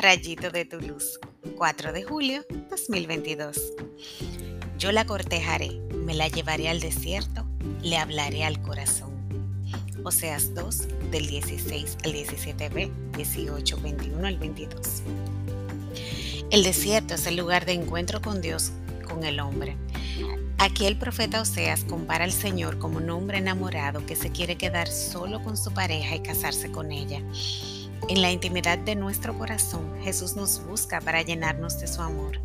Rayito de tu luz, 4 de julio 2022. Yo la cortejaré, me la llevaré al desierto, le hablaré al corazón. Oseas 2 del 16 al 17b, 18, 21 al 22. El desierto es el lugar de encuentro con Dios, con el hombre. Aquí el profeta Oseas compara al Señor como un hombre enamorado que se quiere quedar solo con su pareja y casarse con ella. En la intimidad de nuestro corazón, Jesús nos busca para llenarnos de su amor.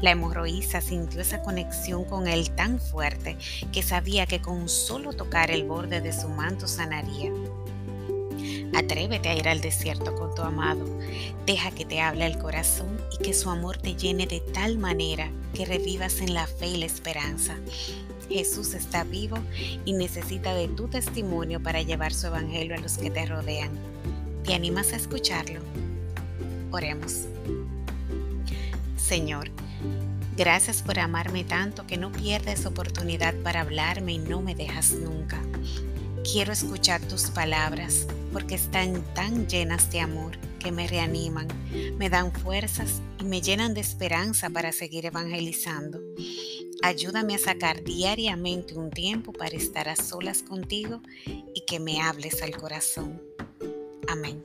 La hemorroísa sintió esa conexión con Él tan fuerte que sabía que con solo tocar el borde de su manto sanaría. Atrévete a ir al desierto con tu amado. Deja que te hable el corazón y que su amor te llene de tal manera que revivas en la fe y la esperanza. Jesús está vivo y necesita de tu testimonio para llevar su evangelio a los que te rodean. ¿Te animas a escucharlo? Oremos. Señor, gracias por amarme tanto que no pierdes oportunidad para hablarme y no me dejas nunca. Quiero escuchar tus palabras porque están tan llenas de amor que me reaniman, me dan fuerzas y me llenan de esperanza para seguir evangelizando. Ayúdame a sacar diariamente un tiempo para estar a solas contigo y que me hables al corazón. Amém.